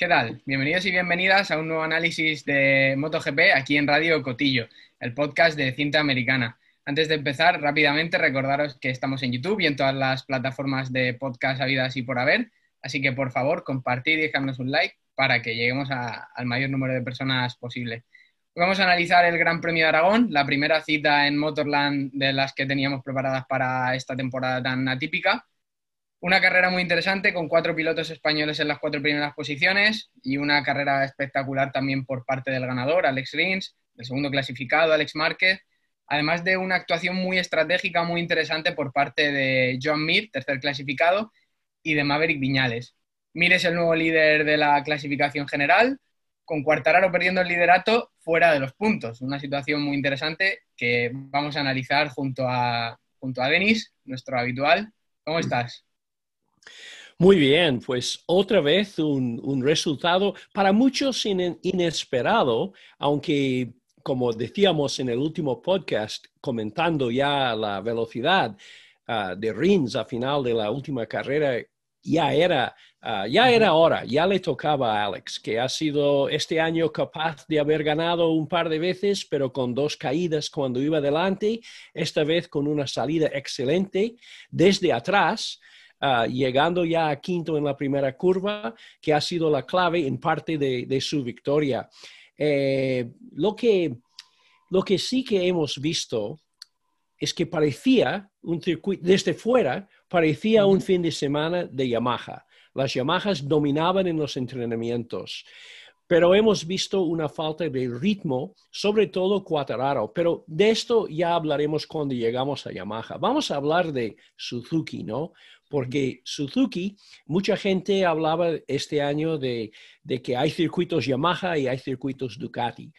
¿Qué tal? Bienvenidos y bienvenidas a un nuevo análisis de MotoGP aquí en Radio Cotillo, el podcast de cinta americana. Antes de empezar, rápidamente recordaros que estamos en YouTube y en todas las plataformas de podcast habidas y por haber, así que por favor compartir y dejarnos un like para que lleguemos al mayor número de personas posible. Vamos a analizar el Gran Premio de Aragón, la primera cita en Motorland de las que teníamos preparadas para esta temporada tan atípica. Una carrera muy interesante con cuatro pilotos españoles en las cuatro primeras posiciones y una carrera espectacular también por parte del ganador, Alex Rins, el segundo clasificado, Alex Márquez, además de una actuación muy estratégica, muy interesante por parte de John Mir, tercer clasificado, y de Maverick Viñales. Mir es el nuevo líder de la clasificación general, con Cuartararo perdiendo el liderato fuera de los puntos. Una situación muy interesante que vamos a analizar junto a, junto a Denis, nuestro habitual. ¿Cómo estás? Muy bien, pues otra vez un, resultado para muchos inesperado, aunque como decíamos en el último podcast, comentando ya la velocidad ah, de Rins a final de la última carrera, ya era Ah, ya era hora, ya le tocaba a Alex, que ha sido este año capaz de haber ganado un par de veces, pero con dos caídas cuando iba adelante, esta vez con una salida excelente desde atrás. Ah, llegando ya a quinto en la primera curva, que ha sido la clave en parte de, su victoria. Eh, lo, que, lo que sí que hemos visto es que parecía un circuito, desde fuera, parecía un fin de semana de Yamaha. Las Yamahas dominaban en los entrenamientos, pero hemos visto una falta de ritmo, sobre todo Cuatararo. Pero de esto ya hablaremos cuando llegamos a Yamaha. Vamos a hablar de Suzuki, ¿no? Porque Suzuki, mucha gente hablaba este año de, de que hay circuitos Yamaha y hay circuitos Ducati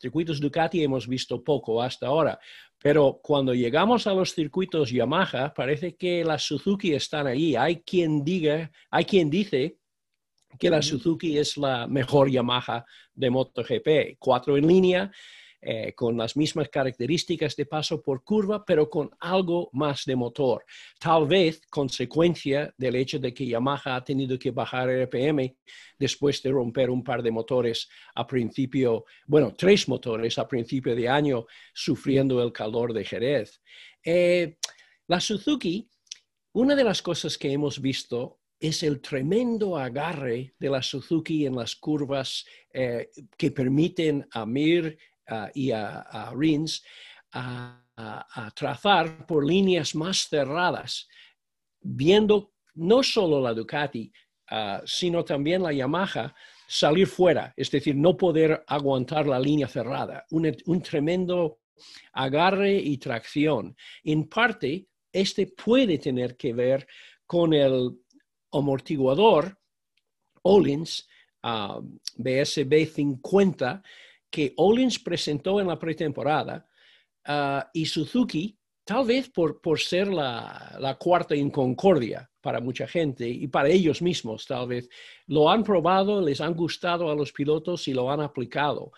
circuitos Ducati hemos visto poco hasta ahora, pero cuando llegamos a los circuitos Yamaha, parece que las Suzuki están ahí. Hay quien diga, hay quien dice que la Suzuki es la mejor Yamaha de MotoGP. Cuatro en línea, eh, con las mismas características de paso por curva, pero con algo más de motor. Tal vez consecuencia del hecho de que Yamaha ha tenido que bajar RPM después de romper un par de motores a principio, bueno, tres motores a principio de año, sufriendo el calor de Jerez. Eh, la Suzuki, una de las cosas que hemos visto es el tremendo agarre de la Suzuki en las curvas eh, que permiten a Mir y a, Rins a, trazar por líneas más cerradas, viendo no solo la Ducati, ah, sino también la Yamaha salir fuera, es decir, no poder aguantar la línea cerrada, un, un tremendo agarre y tracción. En parte, este puede tener que ver con el amortiguador Olins BSB 50 que Olins presentó en la pretemporada ah, y Suzuki, tal vez por, por ser la, la, cuarta en concordia para mucha gente y para ellos mismos, tal vez, lo han probado, les han gustado a los pilotos y lo han aplicado.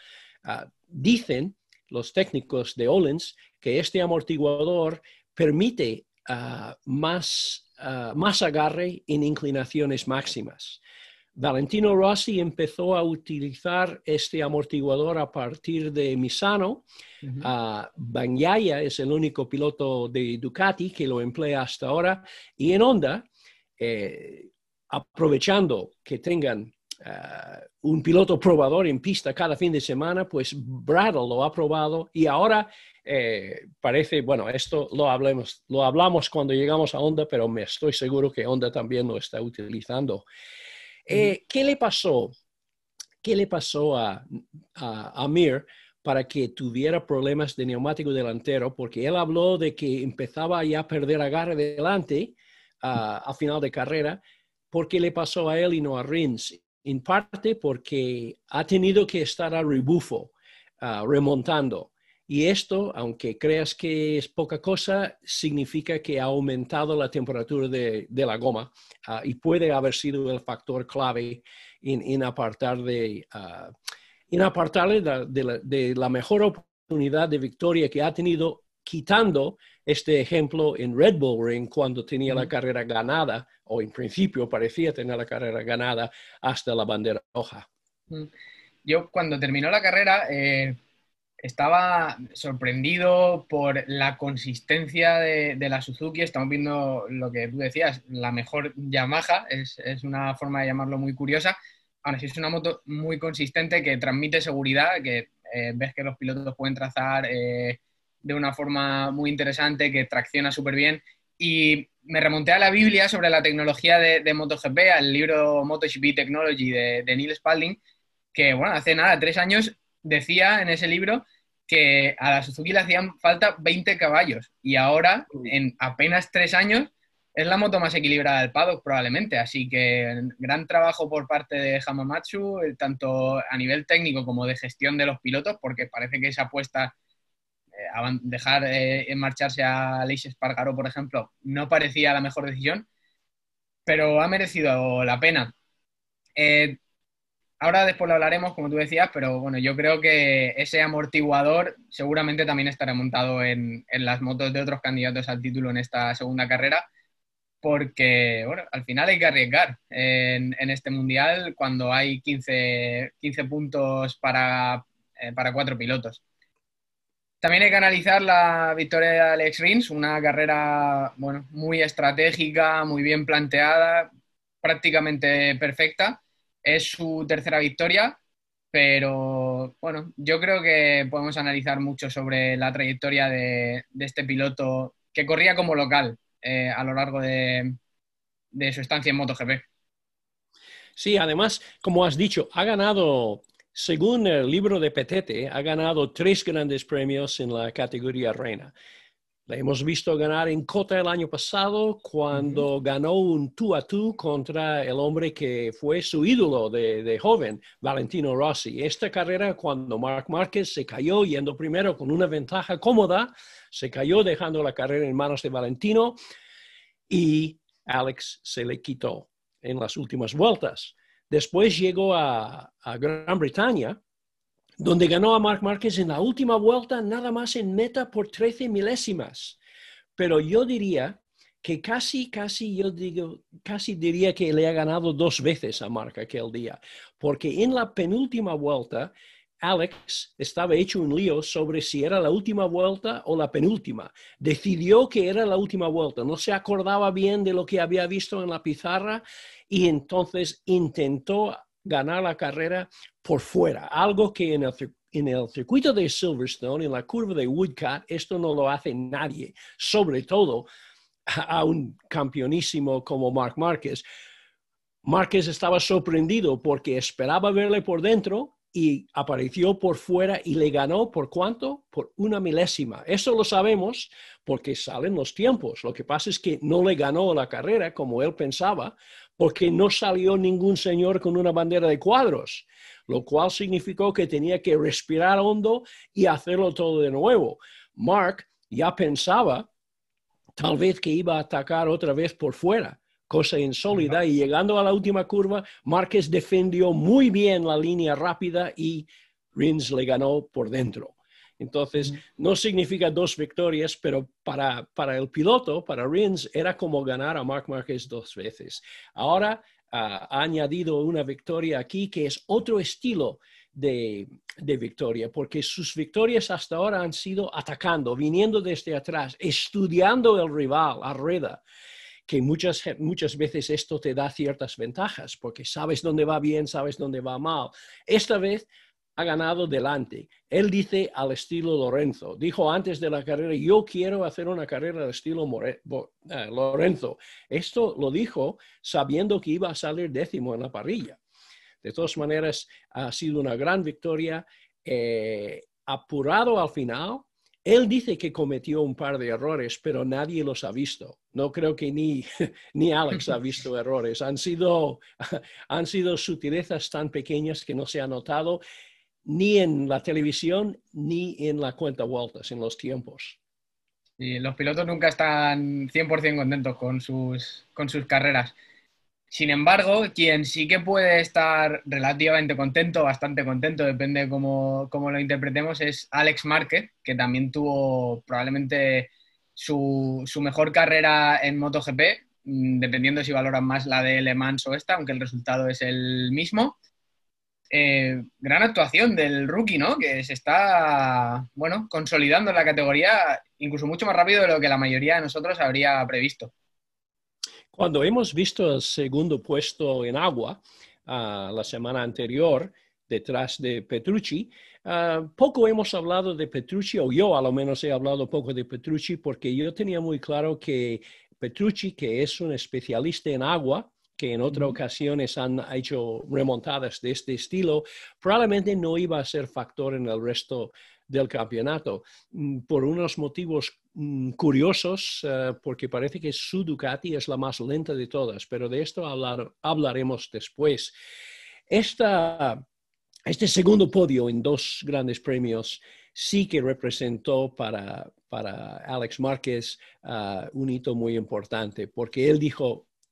Ah, dicen los técnicos de Olins que este amortiguador permite ah, más, más agarre en inclinaciones máximas. Valentino Rossi empezó a utilizar este amortiguador a partir de Misano. Uh es el único piloto de Ducati que lo emplea hasta ahora. Y en Honda, eh, aprovechando que tengan ah, un piloto probador en pista cada fin de semana, pues Bradle lo ha probado y ahora eh, parece, bueno, esto lo, hablemos, lo hablamos cuando llegamos a Honda, pero me estoy seguro que Honda también lo está utilizando. Eh, ¿Qué le pasó? ¿Qué le pasó a, a, Amir para que tuviera problemas de neumático delantero? Porque él habló de que empezaba ya a perder agarre delante a final de carrera. ¿Por qué le pasó a él y no a Rins? En parte porque ha tenido que estar a rebufo, remontando. Y esto, aunque creas que es poca cosa, significa que ha aumentado la temperatura de, la goma ah, y puede haber sido el factor clave en, apartar de, uh, en apartarle de, la, mejor oportunidad de victoria que ha tenido quitando este ejemplo en Red Bull Ring cuando tenía la carrera ganada, o en principio parecía tener la carrera ganada hasta la bandera roja. Yo cuando terminó la carrera eh, estaba sorprendido por la consistencia de, la Suzuki. Estamos viendo lo que tú decías, la mejor Yamaha, es, una forma de llamarlo muy curiosa. Ahora sí es una moto muy consistente que transmite seguridad, que eh, ves que los pilotos pueden trazar eh, de una forma muy interesante, que tracciona súper bien. Y me remonté a la Biblia sobre la tecnología de, MotoGP, al libro MotoGP Technology de, de Neil Spalding, que, bueno, hace nada, tres años decía en ese libro que a la Suzuki le hacían falta 20 caballos y ahora, en apenas tres años, es la moto más equilibrada del paddock probablemente. Así que gran trabajo por parte de Hamamatsu, eh, tanto a nivel técnico como de gestión de los pilotos, porque parece que esa apuesta eh, a dejar eh, en marcharse a Aleix Espargaro, por ejemplo, no parecía la mejor decisión, pero ha merecido la pena. Ahora después lo hablaremos, como tú decías, pero bueno, yo creo que ese amortiguador seguramente también estará montado en, las motos de otros candidatos al título en esta segunda carrera, porque bueno, al final hay que arriesgar en, este mundial cuando hay 15, 15 puntos para, eh, para cuatro pilotos. También hay que analizar la victoria de Alex Rins, una carrera bueno, muy estratégica, muy bien planteada, prácticamente perfecta es su tercera victoria, pero bueno, yo creo que podemos analizar mucho sobre la trayectoria de, este piloto que corría como local eh, a lo largo de, su estancia en MotoGP. Sí, además, como has dicho, ha ganado, según el libro de Petete, ha ganado tres grandes premios en la categoría reina. La hemos visto ganar en Cota el año pasado cuando ganó un tú a tú contra el hombre que fue su ídolo de, joven, Valentino Rossi. Esta carrera, cuando Marc Márquez se cayó yendo primero con una ventaja cómoda, se cayó dejando la carrera en manos de Valentino y Alex se le quitó en las últimas vueltas. Después llegó a, a Gran Bretaña donde ganó a Marc Márquez en la última vuelta nada más en meta por 13 milésimas. Pero yo diría que casi, casi, yo digo, casi diría que le ha ganado dos veces a Marc aquel día, porque en la penúltima vuelta Alex estaba hecho un lío sobre si era la última vuelta o la penúltima. Decidió que era la última vuelta, no se acordaba bien de lo que había visto en la pizarra y entonces intentó ganar la carrera por fuera, algo que en el, circuito de Silverstone, en la curva de Woodcut, esto no lo hace nadie, sobre todo a, un campeonísimo como Marc Márquez. Márquez estaba sorprendido porque esperaba verle por dentro y apareció por fuera y le ganó por cuánto? Por una milésima. Eso lo sabemos porque salen los tiempos. Lo que pasa es que no le ganó la carrera como él pensaba porque no salió ningún señor con una bandera de cuadros, lo cual significó que tenía que respirar hondo y hacerlo todo de nuevo. Mark ya pensaba tal vez que iba a atacar otra vez por fuera, cosa insólita, y llegando a la última curva, Márquez defendió muy bien la línea rápida y Rins le ganó por dentro. Entonces, no significa dos victorias, pero para, para el piloto, para Rins, era como ganar a Marc Márquez dos veces. Ahora ah, ha añadido una victoria aquí que es otro estilo de, de, victoria, porque sus victorias hasta ahora han sido atacando, viniendo desde atrás, estudiando el rival a rueda que muchas, muchas veces esto te da ciertas ventajas, porque sabes dónde va bien, sabes dónde va mal. Esta vez ha ganado delante. Él dice al estilo Lorenzo. Dijo antes de la carrera, yo quiero hacer una carrera al estilo eh, Lorenzo. Esto lo dijo sabiendo que iba a salir décimo en la parrilla. De todas maneras, ha sido una gran victoria. Eh, apurado al final, él dice que cometió un par de errores, pero nadie los ha visto. No creo que ni, ni Alex ha visto errores. Han sido, han sido sutilezas tan pequeñas que no se ha notado ni en la televisión ni en la cuenta vueltas, en los tiempos. Y los pilotos nunca están 100% contentos con sus, con sus carreras. Sin embargo, quien sí que puede estar relativamente contento, bastante contento, depende cómo, cómo lo interpretemos, es Alex Márquez, que también tuvo probablemente su, mejor carrera en MotoGP, mm, dependiendo si valoran más la de Le Mans o esta, aunque el resultado es el mismo. Eh, gran actuación del rookie, ¿no? Que se está, bueno, consolidando la categoría incluso mucho más rápido de lo que la mayoría de nosotros habría previsto. Cuando hemos visto el segundo puesto en agua ah, la semana anterior, detrás de Petrucci, ah, poco hemos hablado de Petrucci, o yo a lo menos he hablado poco de Petrucci, porque yo tenía muy claro que Petrucci, que es un especialista en agua, que en otras ocasiones han hecho remontadas de este estilo, probablemente no iba a ser factor en el resto del campeonato, mm, por unos motivos curiosos, eh, porque parece que su Ducati es la más lenta de todas, pero de esto hablaremos después. este segundo podio en dos grandes premios sí que representó para, Alex Márquez ah, un hito muy importante, porque él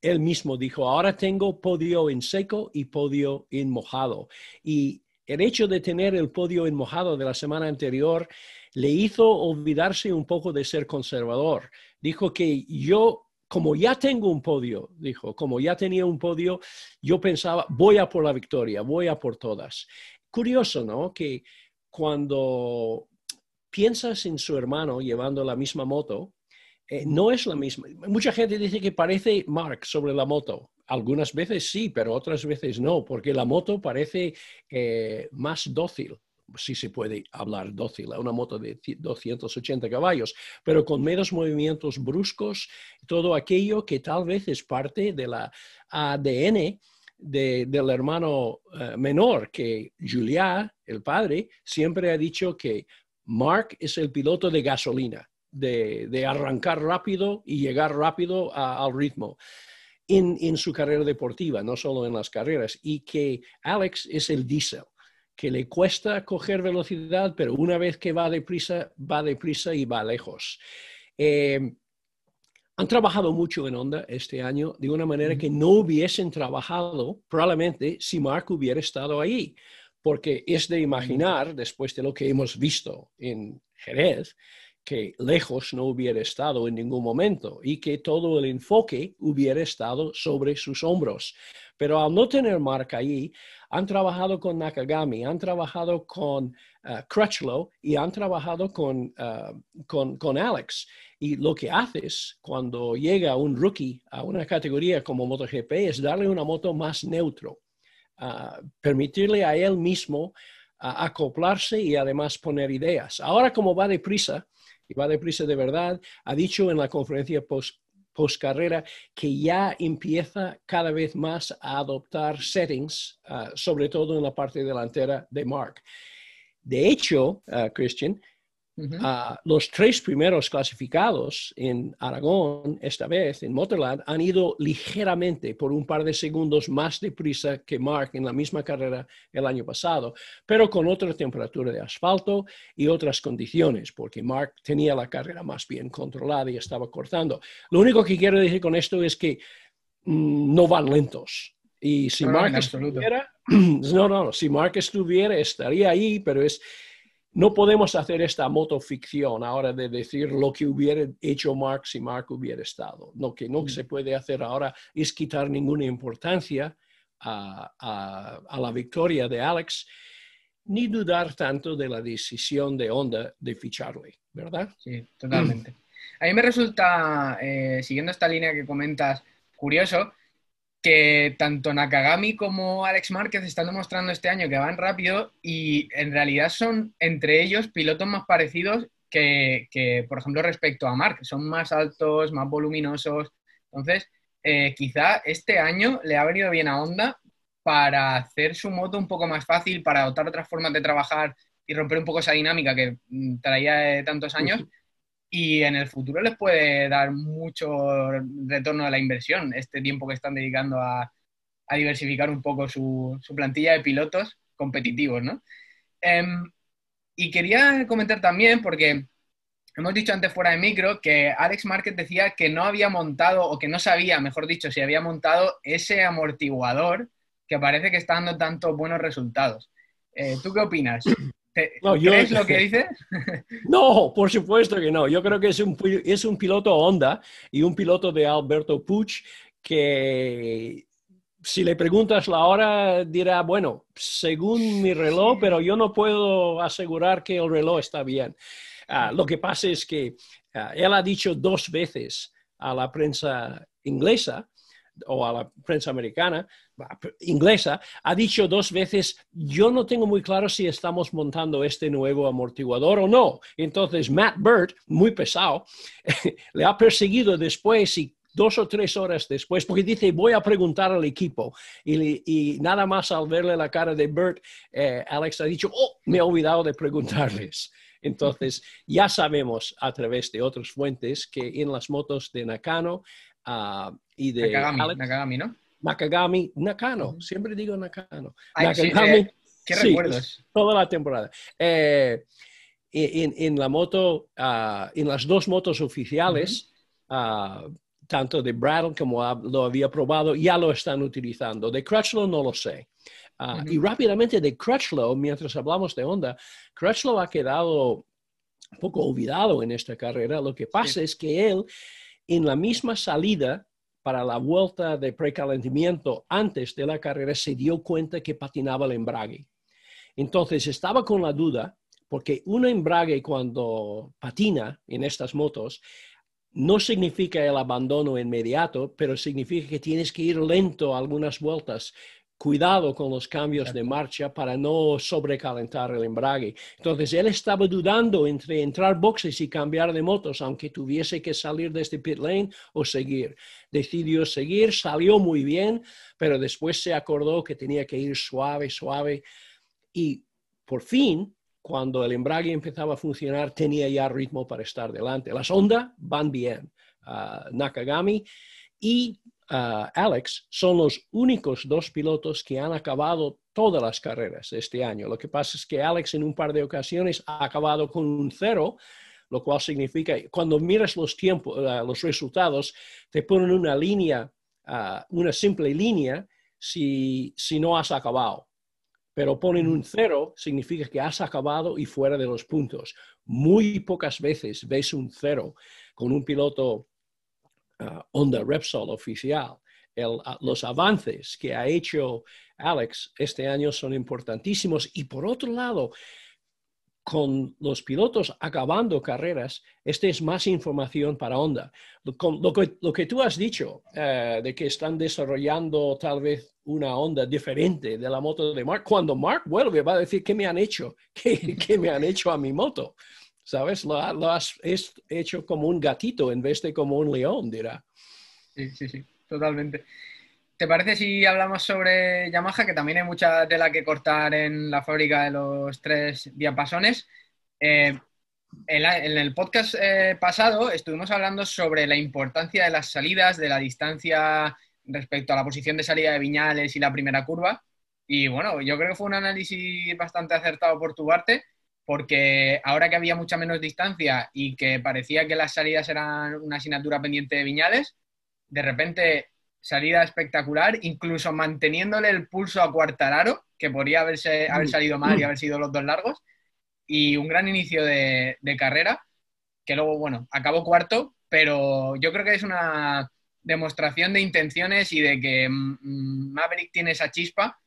él mismo dijo, ahora tengo podio en seco y podio en mojado. Y el hecho de tener el podio en mojado de la semana anterior le hizo olvidarse un poco de ser conservador. Dijo que yo, como ya tengo un podio, dijo, como ya tenía un podio, yo pensaba, voy a por la victoria, voy a por todas. Curioso, ¿no? Que cuando piensas en su hermano llevando la misma moto, eh, no es la misma. Mucha gente dice que parece Mark sobre la moto. Algunas veces sí, pero otras veces no, porque la moto parece eh, más dócil, si se puede hablar dócil, una moto de 280 caballos, pero con menos movimientos bruscos, todo aquello que tal vez es parte de la ADN del hermano eh, menor, que Julia, el padre, siempre ha dicho que Mark es el piloto de gasolina de, arrancar rápido y llegar rápido al ritmo. En, su carrera deportiva, no solo en las carreras, y que Alex es el diésel, que le cuesta coger velocidad, pero una vez que va deprisa, va deprisa y va lejos. Eh, han trabajado mucho en Honda este año de una manera que no hubiesen trabajado probablemente si Mark hubiera estado ahí, porque es de imaginar, después de lo que hemos visto en Jerez, que lejos no hubiera estado en ningún momento y que todo el enfoque hubiera estado sobre sus hombros. Pero al no tener marca ahí, han trabajado con Nakagami, han trabajado con uh, Crutchlow y han trabajado uh, con, con, Alex. Y lo que haces cuando llega un rookie a una categoría como MotoGP es darle una moto más neutro, uh, permitirle a él mismo acoplarse y además poner ideas. Ahora como va deprisa, y va deprisa de verdad, ha dicho en la conferencia post, carrera que ya empieza cada vez más a adoptar settings, ah, sobre todo en la parte delantera de Mark. De hecho, uh, Christian, los tres primeros clasificados en Aragón, esta vez en Motorland, han ido ligeramente por un par de segundos más deprisa que Mark en la misma carrera el año pasado, pero con otra temperatura de asfalto y otras condiciones, porque Mark tenía la carrera más bien controlada y estaba cortando. Lo único que quiero decir con esto es que mm, no van lentos. Y si Mark estuviera, no, no, si Mark estuviera, estaría ahí, pero es no podemos hacer esta motoficción ahora de decir lo que hubiera hecho Mark si Mark hubiera estado. Lo que no mm. se puede hacer ahora es quitar ninguna importancia a, la victoria de Alex, ni dudar tanto de la decisión de Honda de ficharle, ¿verdad? Sí, totalmente. A mí me resulta, eh, siguiendo esta línea que comentas, curioso que tanto Nakagami como Alex Márquez están demostrando este año que van rápido y en realidad son entre ellos pilotos más parecidos que, por ejemplo, respecto a Mark. Son más altos, más voluminosos. Entonces, eh, quizá este año le ha venido bien a Honda para hacer su moto un poco más fácil, para adoptar otras formas de trabajar y romper un poco esa dinámica que mm, traía de tantos años y en el futuro les puede dar mucho retorno a la inversión, este tiempo que están dedicando a, diversificar un poco su, plantilla de pilotos competitivos, ¿no? Em, y quería comentar también, porque hemos dicho antes fuera de micro, que Alex Márquez decía que no había montado, o que no sabía, mejor dicho, si había montado ese amortiguador que parece que está dando tantos buenos resultados. Eh, ¿Tú qué opinas? ¿Crees lo que dice? no, por supuesto que no. Yo creo que es un, es un piloto Honda y un piloto de Alberto Puch que si le preguntas la hora, dirá, bueno, según mi reloj, pero yo no puedo asegurar que el reloj está bien. Ah, lo que pasa es que ah, él ha dicho dos veces a la prensa inglesa o a la prensa americana, inglesa, ha dicho dos veces, yo no tengo muy claro si estamos montando este nuevo amortiguador o no. Entonces, Matt Bird, muy pesado, le ha perseguido después y dos o tres horas después, porque dice, voy a preguntar al equipo. Y, nada más al verle la cara de Bert, eh, Alex ha dicho, oh, me he olvidado de preguntarles. Entonces, ya sabemos a través de otras fuentes que en las motos de Nakano uh, y de Nakagami, ¿no? Nakagami, Nakano, siempre digo Nakano. Nakagami, eh, ¿Qué recuerdos? Toda la temporada. Eh, en, en, la moto, uh, en las dos motos oficiales, uh, tanto de Brattle como lo había probado, ya lo están utilizando. De Crutchlow no lo sé. Ah, y rápidamente de Crutchlow, mientras hablamos de Honda, Crutchlow ha quedado un poco olvidado en esta carrera. Lo que pasa es que él, en la misma salida para la vuelta de precalentamiento antes de la carrera, se dio cuenta que patinaba el embrague. Entonces estaba con la duda, porque un embrague cuando patina en estas motos no significa el abandono inmediato, pero significa que tienes que ir lento algunas vueltas. Cuidado con los cambios de marcha para no sobrecalentar el embrague. Entonces, él estaba dudando entre entrar boxes y cambiar de motos, aunque tuviese que salir de este pit lane o seguir. Decidió seguir, salió muy bien, pero después se acordó que tenía que ir suave, suave. Y por fin cuando el embrague empezaba a funcionar, tenía ya ritmo para estar delante. Las Honda van bien. Ah, Nakagami y ah, Alex son los únicos dos pilotos que han acabado todas las carreras este año. Lo que pasa es que Alex en un par de ocasiones ha acabado con un cero, lo cual significa, cuando miras los tiempos, ah, los resultados, te ponen una línea, una simple línea, si no has acabado pero ponen un cero, significa que has acabado y fuera de los puntos. Muy pocas veces ves un cero con un piloto uh, Honda Repsol oficial. Uh, los avances que ha hecho Alex este año son importantísimos y por otro lado, con los pilotos acabando carreras, esta es más información para Honda. Lo, que, tú has dicho, eh, de que están desarrollando tal vez una onda diferente de la moto de Mark, cuando Mark vuelve va a decir, ¿qué me han hecho? ¿Qué, me han hecho a mi moto? ¿Sabes? Lo, has hecho como un gatito en vez de como un león, dirá. Sí, sí, sí, totalmente. ¿Te parece si hablamos sobre Yamaha, que también hay mucha tela que cortar en la fábrica de los tres diapasones? Eh, en, el podcast eh, pasado estuvimos hablando sobre la importancia de las salidas, de la distancia respecto a la posición de salida de Viñales y la primera curva. Y bueno, yo creo que fue un análisis bastante acertado por tu parte, porque ahora que había mucha menos distancia y que parecía que las salidas eran una asignatura pendiente de Viñales, de repente salida espectacular, incluso manteniéndole el pulso a Cuartararo, que podría haberse, haber mm. salido mal y haber sido los dos largos, y un gran inicio de, carrera, que luego, bueno, acabó cuarto, pero yo creo que es una demostración de intenciones y de que mm, Maverick tiene esa chispa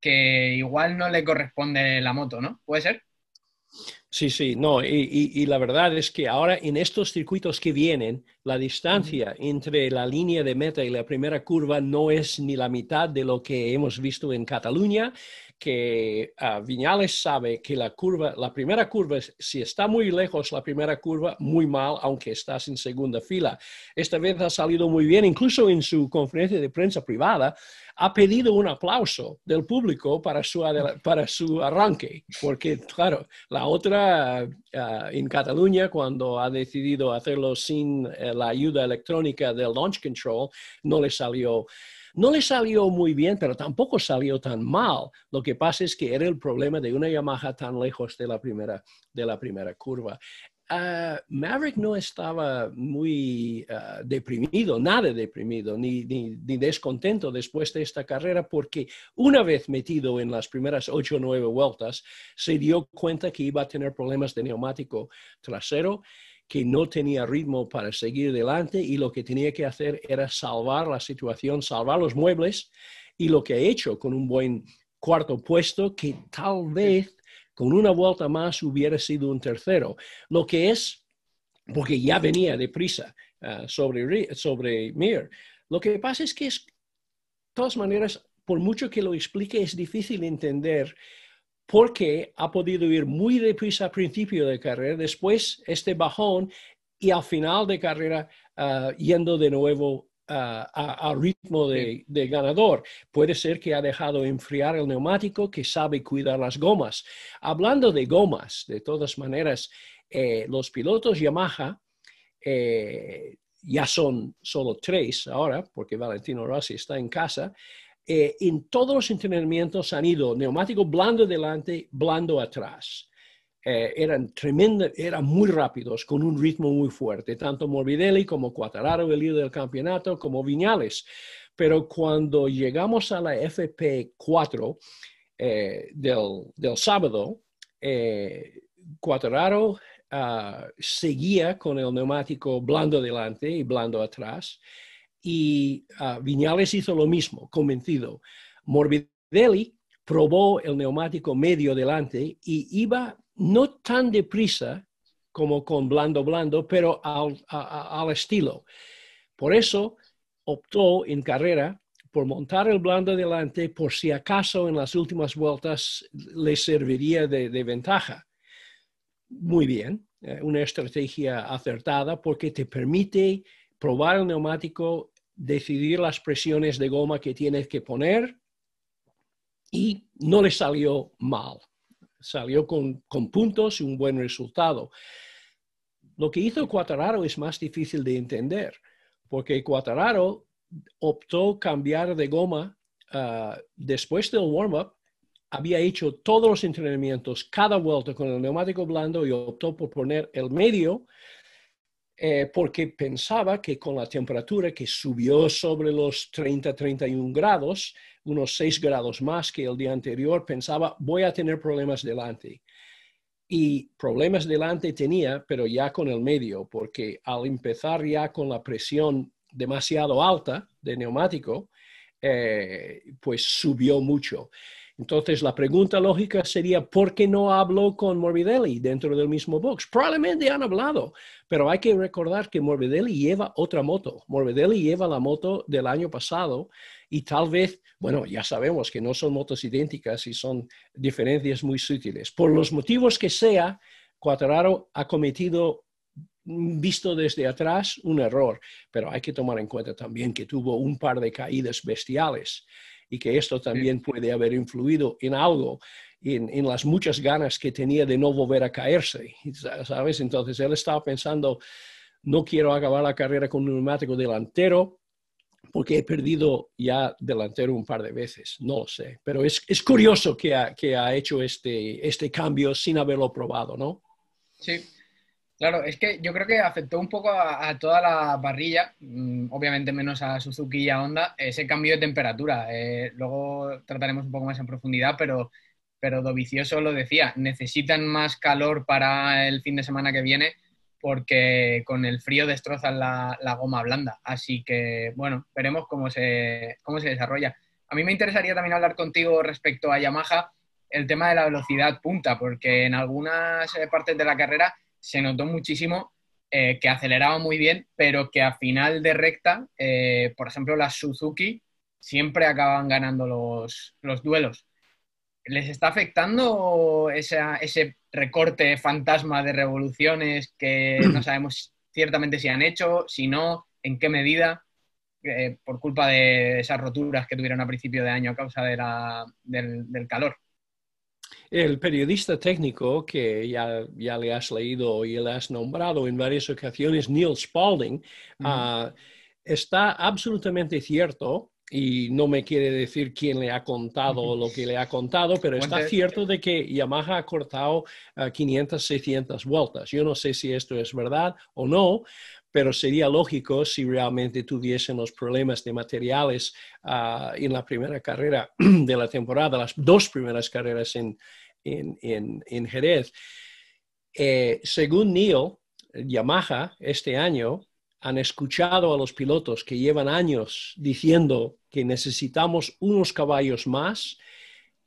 que igual no le corresponde la moto, ¿no? ¿Puede ser? Sí, sí, no, y, la verdad es que ahora en estos circuitos que vienen, la distancia entre la línea de meta y la primera curva no es ni la mitad de lo que hemos visto en Cataluña, que uh, Viñales sabe que la curva, la primera curva, si está muy lejos la primera curva, muy mal, aunque estás en segunda fila. Esta vez ha salido muy bien, incluso en su conferencia de prensa privada, ha pedido un aplauso del público para su, para su arranque, porque claro, la otra uh, en Cataluña, cuando ha decidido hacerlo sin uh, la ayuda electrónica del launch control, no le salió no le salió muy bien, pero tampoco salió tan mal. Lo que pasa es que era el problema de una Yamaha tan lejos de la primera, de la primera curva. ah, Maverick no estaba muy ah, deprimido, nada deprimido, ni, ni, descontento después de esta carrera, porque una vez metido en las primeras ocho o nueve vueltas, se dio cuenta que iba a tener problemas de neumático trasero que no tenía ritmo para seguir adelante y lo que tenía que hacer era salvar la situación, salvar los muebles y lo que ha hecho con un buen cuarto puesto que tal vez con una vuelta más hubiera sido un tercero, lo que es porque ya venía deprisa uh, sobre, sobre Mir. Lo que pasa es que es, de todas maneras, por mucho que lo explique, es difícil entender porque ha podido ir muy deprisa al principio de carrera, después este bajón y al final de carrera uh, yendo de nuevo uh, al ritmo de, ganador. Puede ser que ha dejado enfriar el neumático, que sabe cuidar las gomas. Hablando de gomas, de todas maneras, eh, los pilotos Yamaha eh, ya son solo tres ahora, porque Valentino Rossi está en casa, eh, en todos los entrenamientos han ido neumático blando delante, blando atrás. Eh, eran tremendos, eran muy rápidos, con un ritmo muy fuerte, tanto Morbidelli como Quattararo, el líder del campeonato, como Viñales. Pero cuando llegamos a la FP4 eh, del, sábado, eh, Quattararo ah, seguía con el neumático blando delante y blando atrás y uh, Viñales hizo lo mismo, convencido. Morbidelli probó el neumático medio delante y iba no tan deprisa como con blando blando, pero al, estilo. Por eso optó en carrera por montar el blando delante por si acaso en las últimas vueltas le serviría de, de ventaja. Muy bien, eh, una estrategia acertada porque te permite probar el neumático decidir las presiones de goma que tienes que poner y no le salió mal. Salió con, puntos y un buen resultado. Lo que hizo Quattararo es más difícil de entender, porque Quattararo optó cambiar de goma ah, después del warm-up, había hecho todos los entrenamientos, cada vuelta con el neumático blando y optó por poner el medio eh, porque pensaba que con la temperatura que subió sobre los 30-31 grados, unos 6 grados más que el día anterior, pensaba, voy a tener problemas delante. Y problemas delante tenía, pero ya con el medio, porque al empezar ya con la presión demasiado alta de neumático, eh, pues subió mucho. Entonces, la pregunta lógica sería, ¿por qué no habló con Morbidelli dentro del mismo box? Probablemente han hablado, pero hay que recordar que Morbidelli lleva otra moto. Morbidelli lleva la moto del año pasado y tal vez, bueno, ya sabemos que no son motos idénticas y son diferencias muy sutiles. Por los motivos que sea, Quattraro ha cometido visto desde atrás un error, pero hay que tomar en cuenta también que tuvo un par de caídas bestiales y que esto también puede haber influido en algo, en, las muchas ganas que tenía de no volver a caerse, ¿sabes? Entonces él estaba pensando, no quiero acabar la carrera con un neumático delantero, porque he perdido ya delantero un par de veces, no lo sé, pero es, es curioso que ha, que ha hecho este, este cambio sin haberlo probado, ¿no? Sí, Claro, es que yo creo que afectó un poco a, toda la parrilla, mm, obviamente menos a Suzuki y a Honda, ese cambio de temperatura. Eh, luego trataremos un poco más en profundidad, pero, pero Dovicioso lo decía, necesitan más calor para el fin de semana que viene porque con el frío destrozan la, goma blanda. Así que, bueno, veremos cómo se, cómo se desarrolla. A mí me interesaría también hablar contigo respecto a Yamaha, el tema de la velocidad punta, porque en algunas eh, partes de la carrera se notó muchísimo eh, que aceleraba muy bien, pero que a final de recta, eh, por ejemplo, las Suzuki siempre acaban ganando los, duelos. ¿Les está afectando ese recorte fantasma de revoluciones que no sabemos ciertamente si han hecho, si no, en qué medida, eh, por culpa de esas roturas que tuvieron a principio de año a causa del calor? El periodista técnico que ya, ya le has leído y le has nombrado en varias ocasiones, Neil Spalding, ah, está absolutamente cierto y no me quiere decir quién le ha contado lo que le ha contado, pero está cierto de que Yamaha ha cortado 500, 600 vueltas. Yo no sé si esto es verdad o no, pero sería lógico si realmente tuviesen los problemas de materiales ah, en la primera carrera de la temporada, las dos primeras carreras en, en, Jerez. Eh, según Neil, Yamaha este año han escuchado a los pilotos que llevan años diciendo que necesitamos unos caballos más,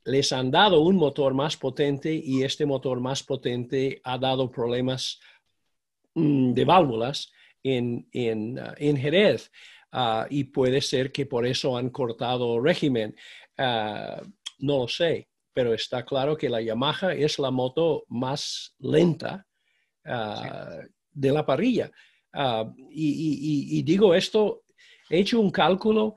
les han dado un motor más potente y este motor más potente ha dado problemas mm, de válvulas en, en, uh, Jerez. Uh, y puede ser que por eso han cortado régimen. Uh, no lo sé, pero está claro que la Yamaha es la moto más lenta de la parrilla. Ah, y, digo esto, he hecho un cálculo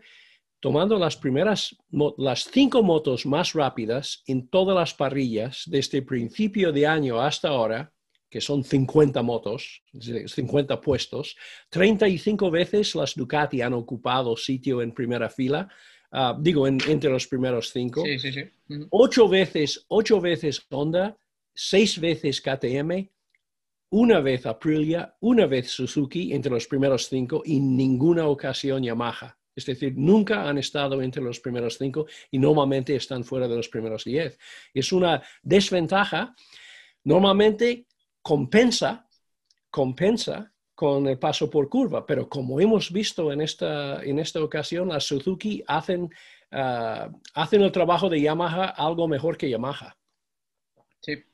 tomando las primeras, las cinco motos más rápidas en todas las parrillas desde principio de año hasta ahora, que son 50 motos, 50 puestos, 35 veces las Ducati han ocupado sitio en primera fila, ah, digo, entre los primeros cinco. Sí, sí, sí. Ocho veces, ocho veces Honda, seis veces KTM, una vez Aprilia, una vez Suzuki entre los primeros cinco y ninguna ocasión Yamaha. Es decir, nunca han estado entre los primeros cinco y normalmente están fuera de los primeros diez. Es una desventaja. Normalmente compensa, compensa con el paso por curva, pero como hemos visto en esta, en esta ocasión, las Suzuki hacen, ah, hacen el trabajo de Yamaha algo mejor que Yamaha. Sí,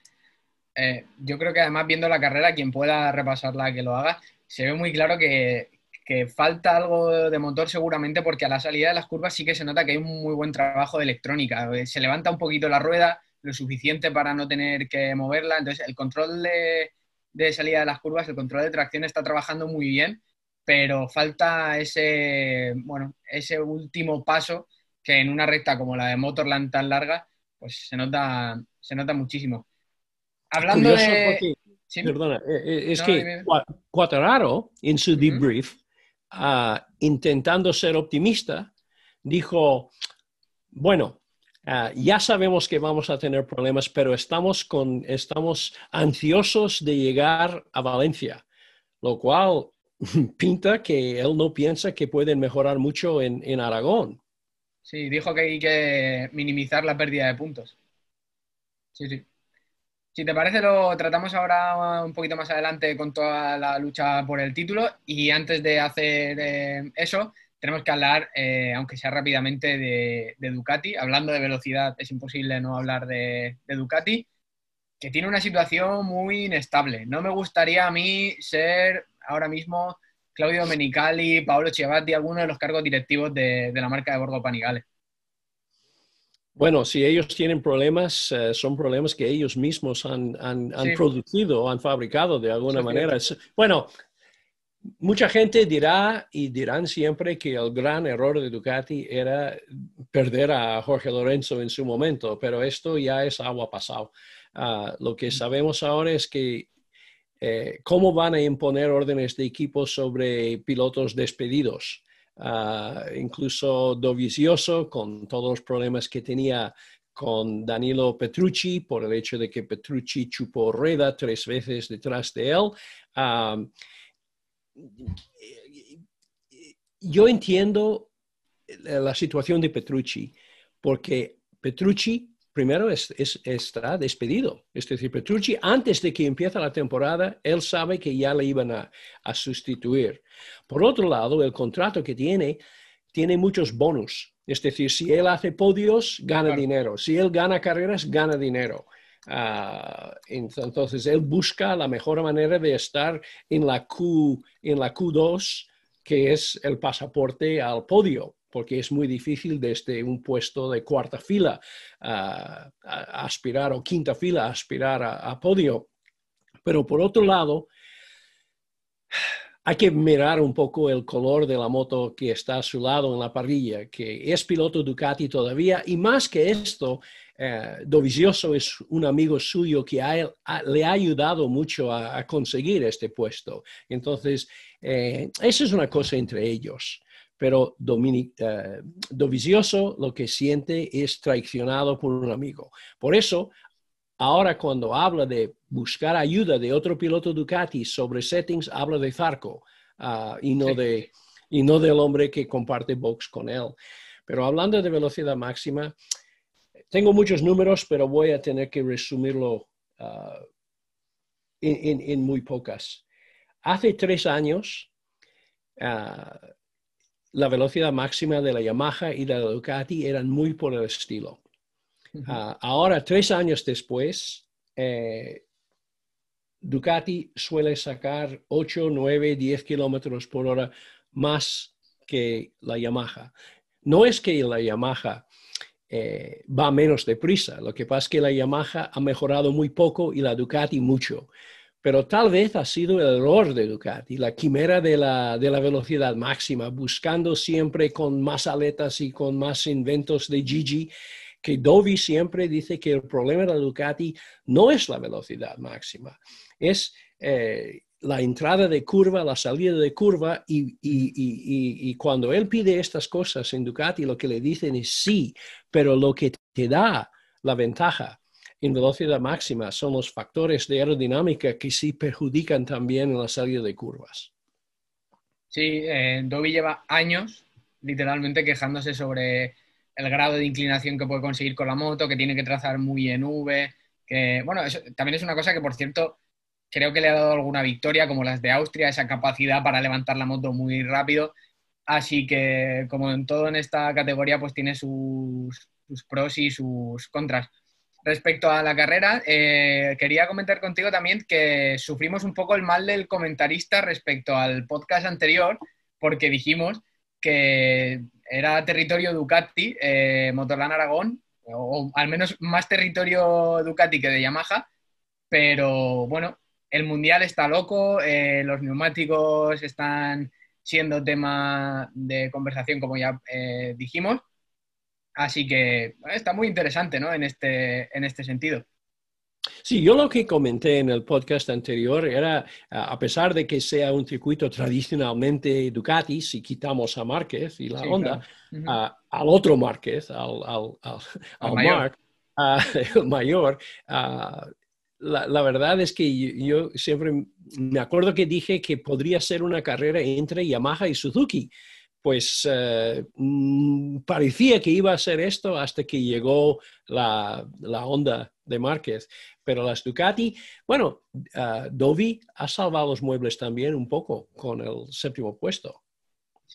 eh, yo creo que además viendo la carrera, quien pueda repasarla que lo haga, se ve muy claro que, falta algo de motor seguramente porque a la salida de las curvas sí que se nota que hay un muy buen trabajo de electrónica. Eh, se levanta un poquito la rueda, lo suficiente para no tener que moverla. Entonces el control de, de salida de las curvas, el control de tracción está trabajando muy bien, pero falta ese, bueno, ese último paso que en una recta como la de Motorland tan larga, pues se nota, se nota muchísimo. Hablando de... Perdona, eh, eh, es que Cuatararo, en su debrief, ah, intentando ser optimista, dijo, bueno, ah, ya sabemos que vamos a tener problemas, pero estamos, con, estamos ansiosos de llegar a Valencia, lo cual pinta que él no piensa que pueden mejorar mucho en, en Aragón. Sí, dijo que hay que minimizar la pérdida de puntos. Sí, sí. Si te parece, lo tratamos ahora un poquito más adelante con toda la lucha por el título. Y antes de hacer eh, eso, tenemos que hablar, eh, aunque sea rápidamente, de, Ducati. Hablando de velocidad, es imposible no hablar de, Ducati, que tiene una situación muy inestable. No me gustaría a mí ser ahora mismo Claudio Domenicali, Paolo Chiavatti, alguno de los cargos directivos de, la marca de Borgo Panigale. Bueno, si ellos tienen problemas, eh, son problemas que ellos mismos han, han, han producido, han fabricado de alguna manera. Bueno, mucha gente dirá y dirán siempre que el gran error de Ducati era perder a Jorge Lorenzo en su momento, pero esto ya es agua pasado. Ah, lo que sabemos ahora es que eh, cómo van a imponer órdenes de equipo sobre pilotos despedidos. Ah, incluso Dovizioso, con todos los problemas que tenía con Danilo Petrucci, por el hecho de que Petrucci chupó rueda tres veces detrás de él. Ah, yo entiendo la situación de Petrucci, porque Petrucci primero es, está despedido. Es decir, Petrucci, antes de que empiece la temporada, él sabe que ya le iban a, sustituir. Por otro lado, el contrato que tiene tiene muchos bonus. Es decir, si él hace podios, gana dinero. Si él gana carreras, gana dinero. Ah, entonces, él busca la mejor manera de estar en la, Q, en la Q2, que es el pasaporte al podio porque es muy difícil desde un puesto de cuarta fila a aspirar o quinta fila a aspirar a, podio. Pero por otro lado, hay que mirar un poco el color de la moto que está a su lado en la parrilla, que es piloto Ducati todavía, y más que esto, eh, Dovizioso es un amigo suyo que le ha ayudado mucho a, conseguir este puesto. Entonces, eh, eso es una cosa entre ellos. pero eh, Dovizioso lo que siente es traicionado por un amigo. Por eso, ahora cuando habla de buscar ayuda de otro piloto Ducati sobre settings, habla de Zarco ah, y, no de, y no del hombre que comparte box con él. Pero hablando de velocidad máxima, tengo muchos números, pero voy a tener que resumirlo ah, en, muy pocas. Hace tres años, ah, la velocidad máxima de la Yamaha y de la Ducati eran muy por el estilo. Ah, ahora, tres años después, eh, Ducati suele sacar 8, 9, 10 kilómetros por hora más que la Yamaha. No es que la Yamaha eh, va menos deprisa, lo que pasa es que la Yamaha ha mejorado muy poco y la Ducati mucho. Pero tal vez ha sido el error de Ducati, la quimera de la, velocidad máxima, buscando siempre con más aletas y con más inventos de Gigi, que Dovi siempre dice que el problema de la Ducati no es la velocidad máxima, es eh, la entrada de curva, la salida de curva, y, cuando él pide estas cosas en Ducati, lo que le dicen es sí, pero lo que te da la ventaja en velocidad máxima son los factores de aerodinámica que sí perjudican también en la salida de curvas. Sí, eh, Dobby lleva años literalmente quejándose sobre el grado de inclinación que puede conseguir con la moto, que tiene que trazar muy en V, que bueno, también es una cosa que por cierto creo que le ha dado alguna victoria, como las de Austria, esa capacidad para levantar la moto muy rápido. Así que, como en todo en esta categoría, pues tiene sus, pros y sus contras. Respecto a la carrera, eh, quería comentar contigo también que sufrimos un poco el mal del comentarista respecto al podcast anterior, porque dijimos que era territorio Ducati, eh, Motorland Aragón, o al menos más territorio Ducati que de Yamaha, pero bueno, el mundial está loco, eh, los neumáticos están siendo tema de conversación, como ya eh, dijimos. Así que está muy interesante ¿no? en, este, en este sentido. Sí, yo lo que comenté en el podcast anterior era, a pesar de que sea un circuito tradicionalmente Ducati, si quitamos a Márquez y la Honda, al otro Márquez, al, al, mayor, el mayor la, verdad es que yo, siempre me acuerdo que dije que podría ser una carrera entre Yamaha y Suzuki. Pues eh, mm, parecía que iba a ser esto hasta que llegó la, la onda de Márquez. Pero las Ducati, bueno, uh, Dovi ha salvado los muebles también un poco con el séptimo puesto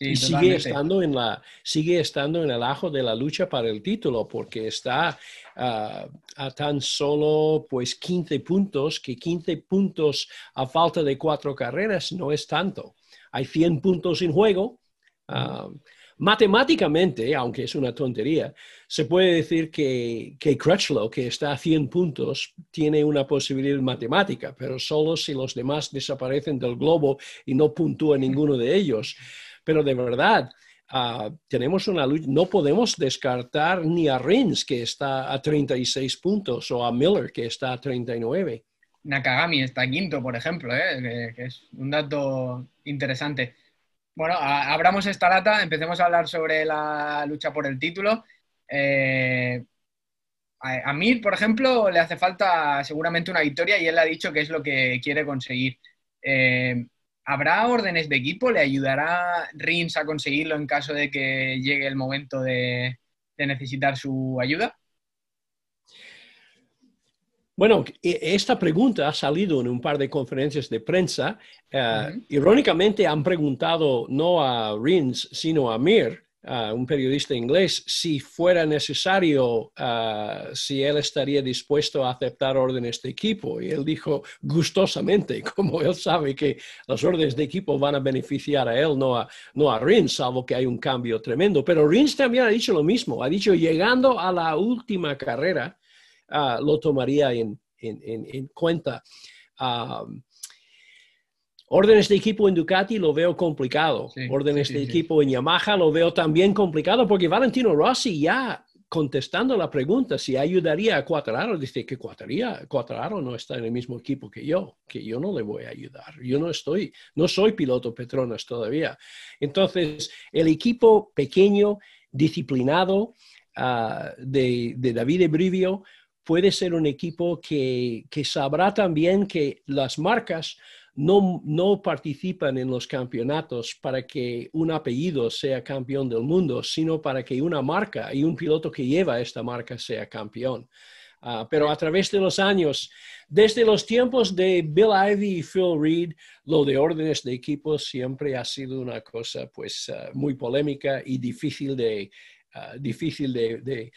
y sigue estando, en la, sigue estando en el ajo de la lucha para el título, porque está ah, a tan solo pues 15 puntos, que 15 puntos a falta de cuatro carreras no es tanto. Hay 100 puntos en juego. Ah, matemáticamente, aunque es una tontería, se puede decir que, que Crutchlow, que está a 100 puntos, tiene una posibilidad matemática, pero solo si los demás desaparecen del globo y no puntúa ninguno de ellos. Pero de verdad, ah, tenemos una lucha, no podemos descartar ni a Rins, que está a 36 puntos, o a Miller, que está a 39. Nakagami está quinto, por ejemplo, ¿eh? que, es un dato interesante. Bueno, abramos esta lata, empecemos a hablar sobre la lucha por el título. Eh, a, Mir, por ejemplo, le hace falta seguramente una victoria y él ha dicho que es lo que quiere conseguir. Eh, ¿Habrá órdenes de equipo? ¿Le ayudará Rins a conseguirlo en caso de que llegue el momento de, necesitar su ayuda? Bueno, e, esta pregunta ha salido en un par de conferencias de prensa. Eh, irónicamente han preguntado no a Rins, sino a Mir, un periodista inglés, si fuera necesario, si él estaría dispuesto a aceptar órdenes de equipo. Y él dijo gustosamente, como él sabe que las órdenes de equipo van a beneficiar a él, no a, no a Rins, salvo que hay un cambio tremendo. Pero Rins también ha dicho lo mismo, ha dicho, llegando a la última carrera, lo tomaría en, cuenta. Órdenes de equipo en Ducati lo veo complicado. Órdenes de equipo en Yamaha lo veo también complicado porque Valentino Rossi ya contestando la pregunta si ayudaría a Cuatraro, dice que Cuatraro no está en el mismo equipo que yo, que yo no le voy a ayudar. Yo no estoy, no soy piloto Petronas todavía. Entonces, el equipo pequeño, disciplinado ah, de, de, David Ebrivio puede ser un equipo que, que sabrá también que las marcas no, participan en los campeonatos para que un apellido sea campeón del mundo, sino para que una marca y un piloto que lleva esta marca sea campeón. Ah, pero a través de los años, desde los tiempos de Bill Ivy y Phil Reed, lo de órdenes de equipo siempre ha sido una cosa pues ah, muy polémica y difícil de, ah, difícil de,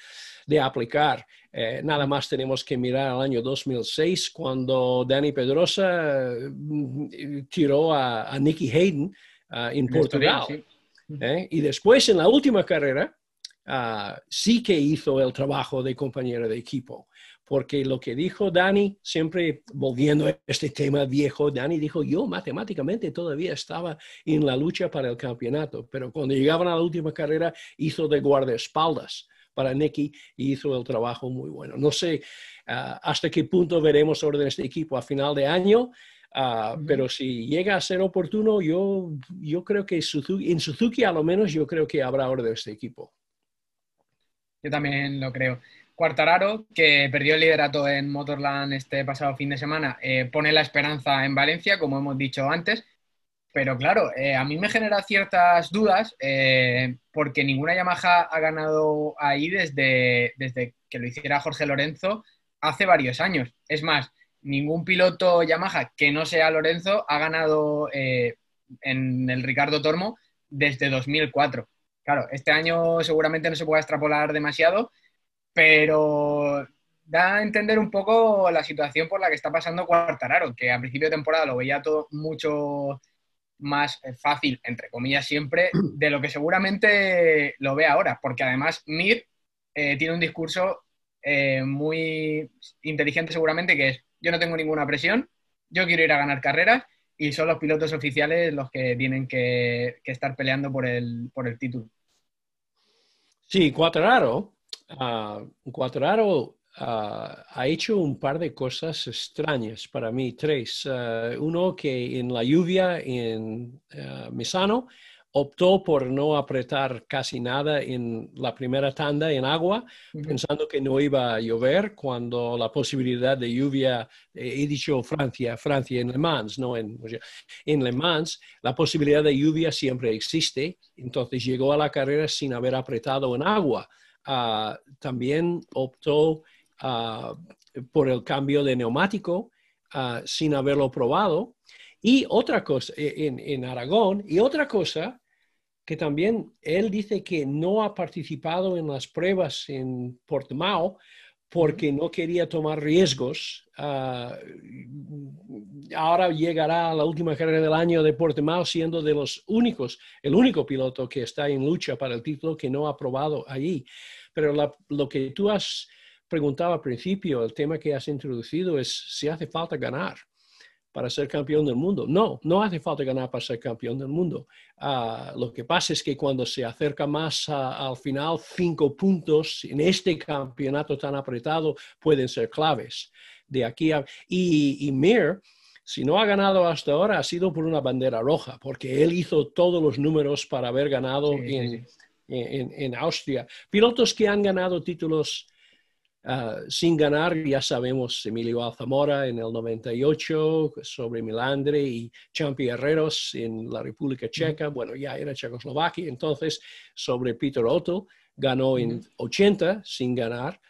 de aplicar. Eh, nada más tenemos que mirar al año 2006 cuando Danny Pedrosa mm, tiró a, Nicky Hayden ah, en Portugal. ¿eh? Y después en la última carrera ah, sí que hizo el trabajo de compañero de equipo. Porque lo que dijo Danny, siempre volviendo a este tema viejo, Danny dijo, yo matemáticamente todavía estaba en la lucha para el campeonato, pero cuando llegaban a la última carrera hizo de guardaespaldas para Nicky y hizo el trabajo muy bueno. No sé ah, hasta qué punto veremos órdenes de equipo a final de año, ah, pero si llega a ser oportuno, yo, yo creo que en Suzuki a lo menos yo creo que habrá órdenes de equipo. Yo también lo creo. Cuartararo, que perdió el liderato en Motorland este pasado fin de semana, eh, pone la esperanza en Valencia, como hemos dicho antes, pero claro, eh, a mí me genera ciertas dudas eh, porque ninguna Yamaha ha ganado ahí desde, desde que lo hiciera Jorge Lorenzo hace varios años. Es más, ningún piloto Yamaha que no sea Lorenzo ha ganado en el Ricardo Tormo desde 2004. Claro, este año seguramente no se puede extrapolar demasiado, pero da a entender un poco la situación por la que está pasando Cuartararo, que a principio de temporada lo veía todo mucho más eh, fácil, entre comillas siempre, de lo que seguramente lo ve ahora, porque además Mir eh, tiene un discurso eh, muy inteligente seguramente, que es, yo no tengo ninguna presión, yo quiero ir a ganar carreras y son los pilotos oficiales los que tienen que, estar peleando por el, por el título. Sí, Cuatraro, uh, Cuatraro Ah, ha hecho un par de cosas extrañas para mí, tres. Ah, uno que en la lluvia en uh, Misano optó por no apretar casi nada en la primera tanda en agua, pensando que no iba a llover, cuando la posibilidad de lluvia, eh, he dicho Francia, Francia en Le Mans, no en, en Le Mans, la posibilidad de lluvia siempre existe, entonces llegó a la carrera sin haber apretado en agua. Ah, también optó Ah, por el cambio de neumático ah, sin haberlo probado. Y otra cosa, e, en, Aragón, y otra cosa que también él dice que no ha participado en las pruebas en Portimao porque no quería tomar riesgos. Ah, ahora llegará a la última carrera del año de Portimao siendo de los únicos, el único piloto que está en lucha para el título que no ha probado allí. Pero lo que tú has preguntaba al principio, el tema que has introducido es si hace falta ganar para ser campeón del mundo. No, no hace falta ganar para ser campeón del mundo. Ah, lo que pasa es que cuando se acerca más al final, cinco puntos en este campeonato tan apretado pueden ser claves. De aquí a, y, Mir, si no ha ganado hasta ahora, ha sido por una bandera roja, porque él hizo todos los números para haber ganado en, en, Austria. Pilotos que han ganado títulos Ah, sin ganar, ya sabemos, Emilio Alzamora en el 98 sobre Milandre y Champi Herreros en la República Checa, bueno, ya era Checoslovaquia, entonces sobre Peter Otto, ganó en 80 sin ganar.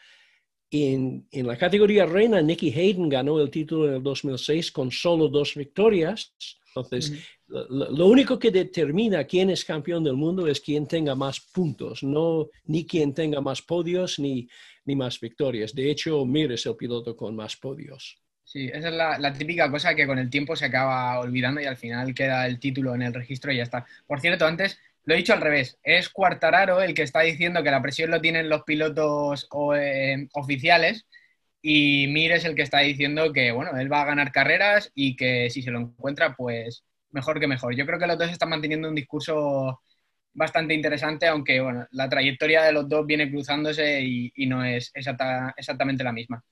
En, en, la categoría reina, Nicky Hayden ganó el título en el 2006 con solo dos victorias. Entonces, lo, único que determina quién es campeón del mundo es quién tenga más puntos, no ni quién tenga más podios ni, ni más victorias. De hecho, Mir es el piloto con más podios. Sí, esa es la, típica cosa que con el tiempo se acaba olvidando y al final queda el título en el registro y ya está. Por cierto, antes lo he dicho al revés, es Cuartararo el que está diciendo que la presión lo tienen los pilotos eh, oficiales y Mir es el que está diciendo que, bueno, él va a ganar carreras y que si se lo encuentra, pues mejor que mejor. Yo creo que los dos están manteniendo un discurso bastante interesante, aunque bueno, la trayectoria de los dos viene cruzándose y, no es exactamente la misma.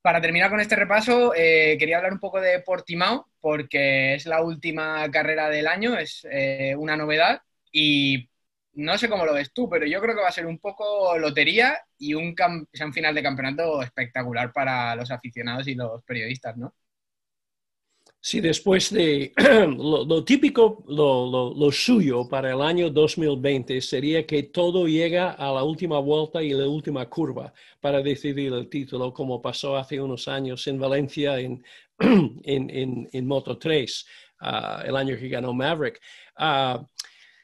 Para terminar con este repaso, eh, quería hablar un poco de Portimao, porque es la última carrera del año, es eh, una novedad y no sé cómo lo ves tú, pero yo creo que va a ser un poco lotería y un, un final de campeonato espectacular para los aficionados y los periodistas, ¿no? Sí, después de lo, típico, lo, suyo para el año 2020 sería que todo llega a la última vuelta y la última curva para decidir el título, como pasó hace unos años en Valencia en, en, Moto 3, ah, el año que ganó Maverick. Uh,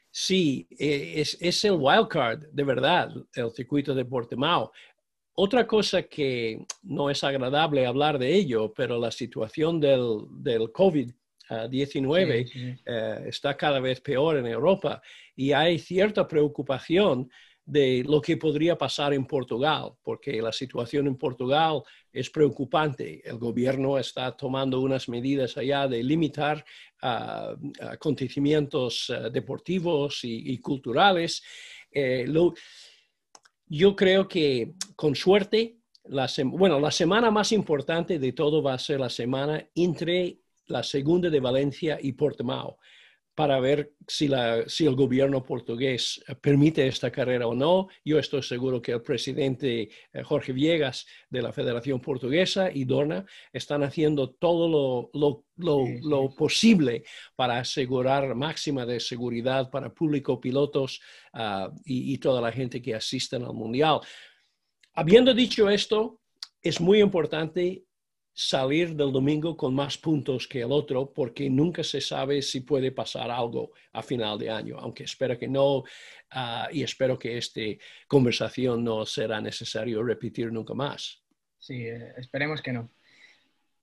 sí, e, es, es, el wildcard, de verdad, el circuito de Portimao. Otra cosa que no es agradable hablar de ello, pero la situación del, del COVID-19 eh, está cada vez peor en Europa y hay cierta preocupación de lo que podría pasar en Portugal, porque la situación en Portugal es preocupante. El gobierno está tomando unas medidas allá de limitar ah, acontecimientos ah, deportivos y, culturales. Eh, yo creo que con suerte, la bueno, la semana más importante de todo va a ser la semana entre la segunda de Valencia y Portimao para ver si, la, si, el gobierno portugués permite esta carrera o no. Yo estoy seguro que el presidente eh, Jorge Viegas de la Federación Portuguesa y Dorna están haciendo todo lo, lo, lo, posible para asegurar máxima de seguridad para público, pilotos ah, y, y, toda la gente que asisten al Mundial. Habiendo dicho esto, es muy importante salir del domingo con más puntos que el otro porque nunca se sabe si puede pasar algo a final de año, aunque espero que no ah, y espero que esta conversación no será necesario repetir nunca más. Sí, eh, esperemos que no.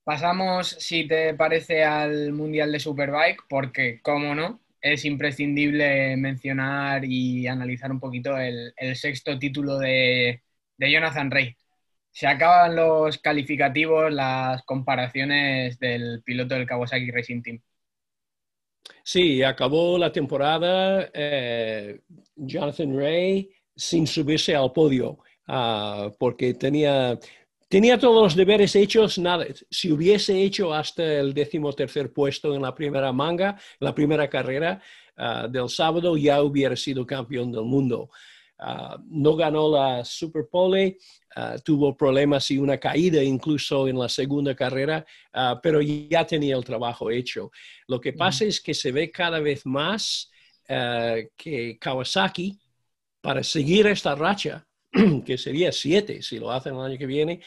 Pasamos, si te parece, al Mundial de Superbike porque, como no, es imprescindible mencionar y analizar un poquito el, sexto título de, de Jonathan Rey se acaban los calificativos, las comparaciones del piloto del Kawasaki Racing Team. Sí, acabó la temporada eh, Jonathan Ray sin subirse al podio, ah, porque tenía, tenía todos los deberes hechos. Nada, si hubiese hecho hasta el décimo tercer puesto en la primera manga, la primera carrera ah, del sábado, ya hubiera sido campeón del mundo. Ah, no ganó la Super Pole, ah, tuvo problemas y una caída incluso en la segunda carrera, ah, pero ya tenía el trabajo hecho. Lo que pasa es que se ve cada vez más que Kawasaki, para seguir esta racha, que sería siete si lo hacen el año que viene,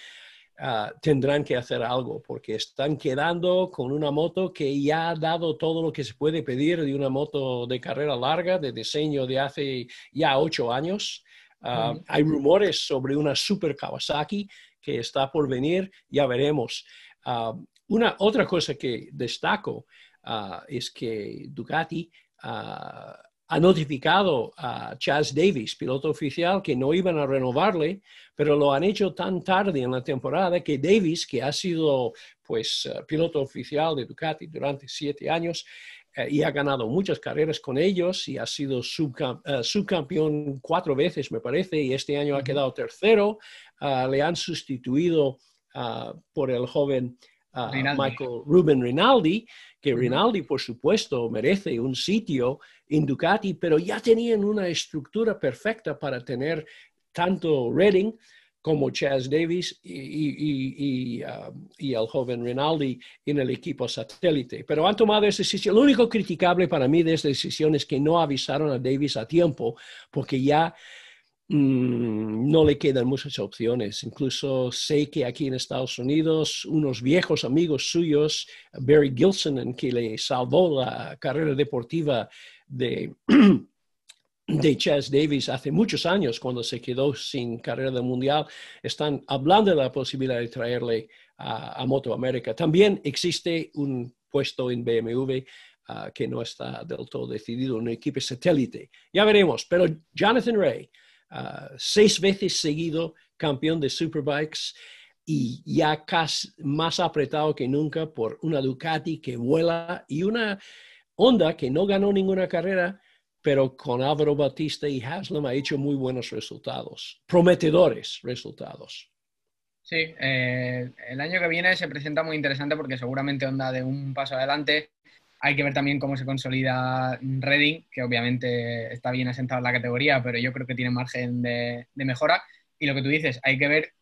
Ah, tendrán que hacer algo porque están quedando con una moto que ya ha dado todo lo que se puede pedir de una moto de carrera larga, de diseño de hace ya ocho años. Ah, hay rumores sobre una Super Kawasaki que está por venir, ya veremos. Ah, una otra cosa que destaco es que Ducati ha notificado a Chaz Davis, piloto oficial, que no iban a renovarle, pero lo han hecho tan tarde en la temporada que Davis, que ha sido pues eh, piloto oficial de Ducati durante siete años eh, y ha ganado muchas carreras con ellos y ha sido eh, subcampeón cuatro veces, me parece, y este año ha quedado tercero, ah, le han sustituido ah, por el joven ah, Michael Ruben Rinaldi, que Rinaldi, por supuesto, merece un sitio en Ducati, pero ya tenían una estructura perfecta para tener tanto Redding como Chaz Davis y, um, y, el joven Rinaldi en el equipo satélite. Pero han tomado esa decisión. Lo único criticable para mí de esta decisión es que no avisaron a Davis a tiempo, porque ya no le quedan muchas opciones. Incluso sé que aquí en Estados Unidos, unos viejos amigos suyos, Barry Gilson, en que le salvó la carrera deportiva de, de Chas Davis hace muchos años, cuando se quedó sin carrera del mundial, están hablando de la posibilidad de traerle a, Moto América. También existe un puesto en BMW ah, que no está del todo decidido, un equipo satélite. Ya veremos, pero Jonathan Ray, ah, seis veces seguido campeón de Superbikes y ya casi más apretado que nunca por una Ducati que vuela y una Honda, que no ganó ninguna carrera, pero con Álvaro Batista y Haslam ha hecho muy buenos resultados, prometedores resultados. Sí, eh, el año que viene se presenta muy interesante porque seguramente onda de un paso adelante. Hay que ver también cómo se consolida Reading, que obviamente está bien asentado en la categoría, pero yo creo que tiene margen de, mejora. Y lo que tú dices, hay que ver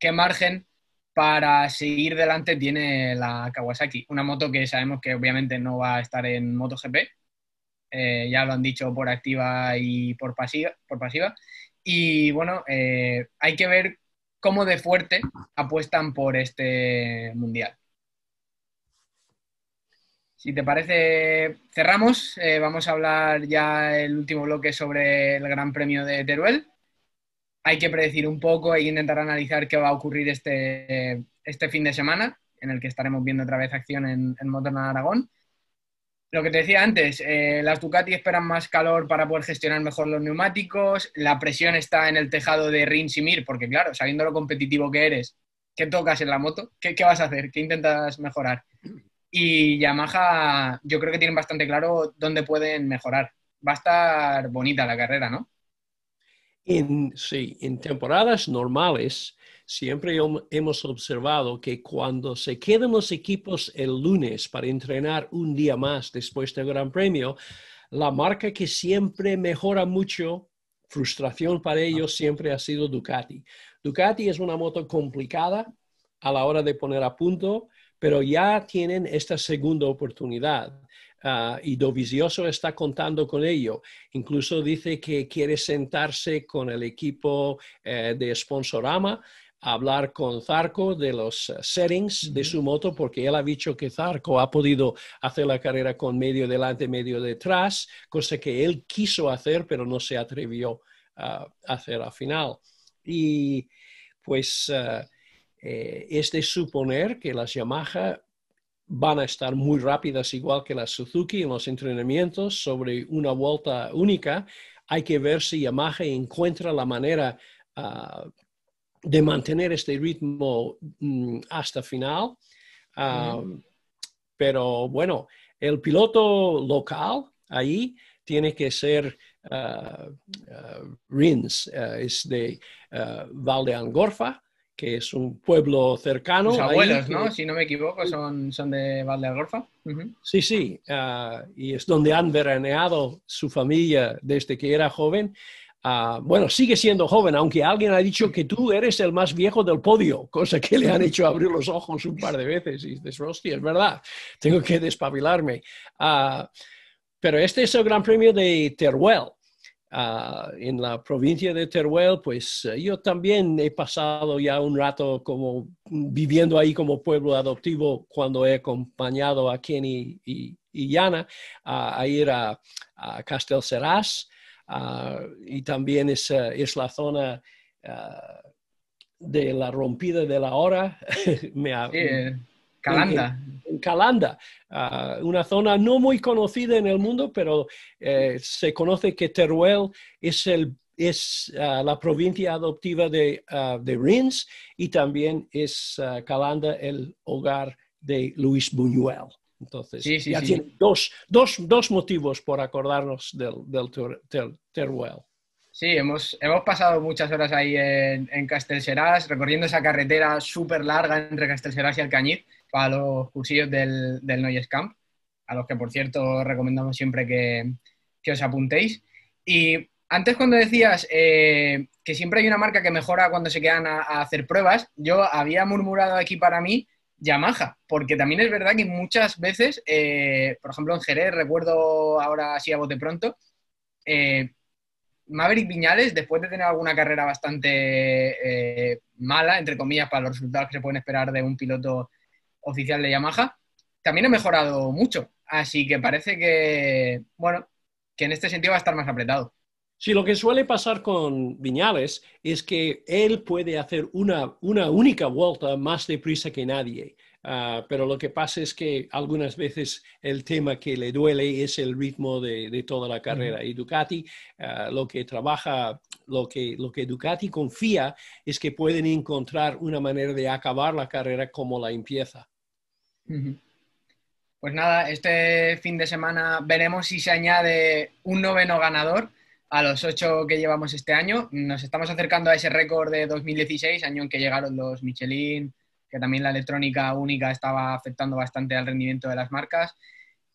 qué margen para seguir delante tiene la Kawasaki, una moto que sabemos que obviamente no va a estar en MotoGP, eh, ya lo han dicho por activa y por pasiva. Por pasiva. Y bueno, eh, hay que ver cómo de fuerte apuestan por este mundial. Si te parece, cerramos. Eh, vamos a hablar ya el último bloque sobre el Gran Premio de Teruel hay que predecir un poco, que intentar analizar qué va a ocurrir este, este fin de semana, en el que estaremos viendo otra vez acción en, en Aragón. Lo que te decía antes, eh, las Ducati esperan más calor para poder gestionar mejor los neumáticos, la presión está en el tejado de Rins y Mir, porque claro, sabiendo lo competitivo que eres, ¿qué tocas en la moto? ¿Qué, qué vas a hacer? ¿Qué intentas mejorar? Y Yamaha, yo creo que tienen bastante claro dónde pueden mejorar. Va a estar bonita la carrera, ¿no? En, sí, en temporadas normales siempre hemos observado que cuando se quedan los equipos el lunes para entrenar un día más después del Gran Premio, la marca que siempre mejora mucho, frustración para ellos, siempre ha sido Ducati. Ducati es una moto complicada a la hora de poner a punto, pero ya tienen esta segunda oportunidad. Ah, y Dovizioso está contando con ello. Incluso dice que quiere sentarse con el equipo eh, de Sponsorama a hablar con Zarco de los eh, settings de su moto, porque él ha dicho que Zarco ha podido hacer la carrera con medio delante, medio detrás, cosa que él quiso hacer, pero no se atrevió a hacer al final. Y pues eh, es de suponer que las Yamaha van a estar muy rápidas igual que las Suzuki en los entrenamientos sobre una vuelta única. Hay que ver si Yamaha encuentra la manera ah, de mantener este ritmo mm, hasta final. Ah, pero bueno, el piloto local ahí tiene que ser uh, Rins, es de Valde Angorfa que es un pueblo cercano. Sus abuelos, ¿no? Si no me equivoco, son, son de Valdealgorfa. Sí, sí, ah, y es donde han veraneado su familia desde que era joven. Ah, bueno, sigue siendo joven, aunque alguien ha dicho que tú eres el más viejo del podio, cosa que le han hecho abrir los ojos un par de veces. Y dices, hostia, es verdad, tengo que despabilarme. Ah, pero este es el Gran Premio de Teruel. Ah, en la provincia de Teruel, pues eh, yo también he pasado ya un rato como viviendo ahí como pueblo adoptivo cuando he acompañado a Kenny y, y Yana a ir a, a Castelserás ah, y también es, es la zona ah, de la rompida de la hora. Calanda. En, Calanda, ah, una zona no muy conocida en el mundo, pero eh, se conoce que Teruel es, el, es ah, la provincia adoptiva de, uh, de, Rins y también es Calanda el hogar de Luis Buñuel. Entonces, ya tiene dos, dos, dos, motivos por acordarnos del, del, Teruel. Sí, hemos, hemos pasado muchas horas ahí en, en Castelserás, recorriendo esa carretera súper larga entre Castelserás y Alcañiz para los cursillos del, del Noyes Camp, a los que por cierto recomendamos siempre que, que os apuntéis. Y antes cuando decías eh, que siempre hay una marca que mejora cuando se quedan a, hacer pruebas, yo había murmurado aquí para mí Yamaha, porque también es verdad que muchas veces, eh, por ejemplo en Jerez, recuerdo ahora así a bote pronto, eh, Maverick Viñales, después de tener alguna carrera bastante mala, entre comillas, para los resultados que se pueden esperar de un piloto oficial de Yamaha, también ha mejorado mucho. Así que parece que, bueno, que en este sentido va a estar más apretado. Sí, lo que suele pasar con Viñales es que él puede hacer una, una única vuelta más deprisa que nadie. Ah, pero lo que pasa es que algunas veces el tema que le duele es el ritmo de, toda la carrera. Y Ducati ah, lo que trabaja, lo que, lo que Ducati confía es que pueden encontrar una manera de acabar la carrera como la empieza. Pues nada, este fin de semana veremos si se añade un noveno ganador a los ocho que llevamos este año. Nos estamos acercando a ese récord de 2016, año en que llegaron los Michelin, que también la electrónica única estaba afectando bastante al rendimiento de las marcas.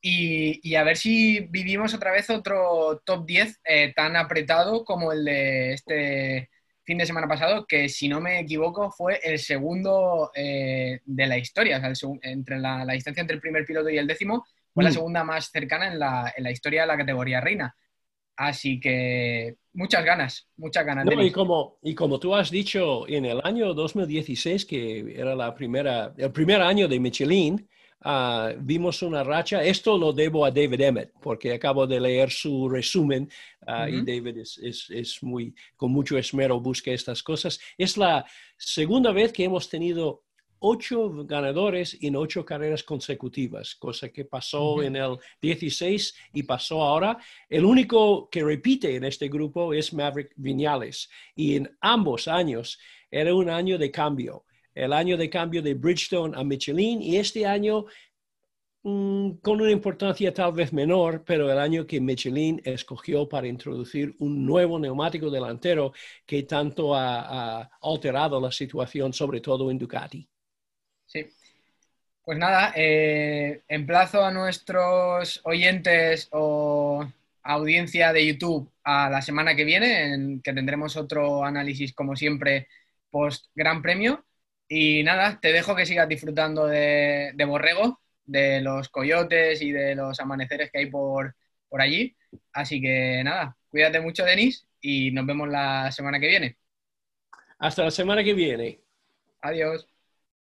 Y, a ver si vivimos otra vez otro top 10 eh, tan apretado como el de este fin de semana pasado, que si no me equivoco fue el segundo eh, de la historia, o sea, entre la, distancia entre el primer piloto y el décimo fue la mm. segunda más cercana en la, en la, historia de la categoría reina. Así que muchas ganas, muchas ganas. y, como, y como tú has dicho, en el año 2016, que era la primera, el primer año de Michelin, Ah, vimos una racha. Esto lo debo a David Emmett, porque acabo de leer su resumen ah, y David es, es, es, muy, con mucho esmero busca estas cosas. Es la segunda vez que hemos tenido ocho ganadores en ocho carreras consecutivas, cosa que pasó en el 16 y pasó ahora. El único que repite en este grupo es Maverick Viñales y en ambos años era un año de cambio el año de cambio de Bridgestone a Michelin y este año mm, con una importancia tal vez menor, pero el año que Michelin escogió para introducir un nuevo neumático delantero que tanto ha, alterado la situación, sobre todo en Ducati. Sí. Pues nada, eh, emplazo a nuestros oyentes o audiencia de YouTube a la semana que viene, en que tendremos otro análisis, como siempre, post Gran Premio. Y nada, te dejo que sigas disfrutando de, Borrego, de los coyotes y de los amaneceres que hay por, por allí. Así que nada, cuídate mucho, Denis, y nos vemos la semana que viene. Hasta la semana que viene. Adiós.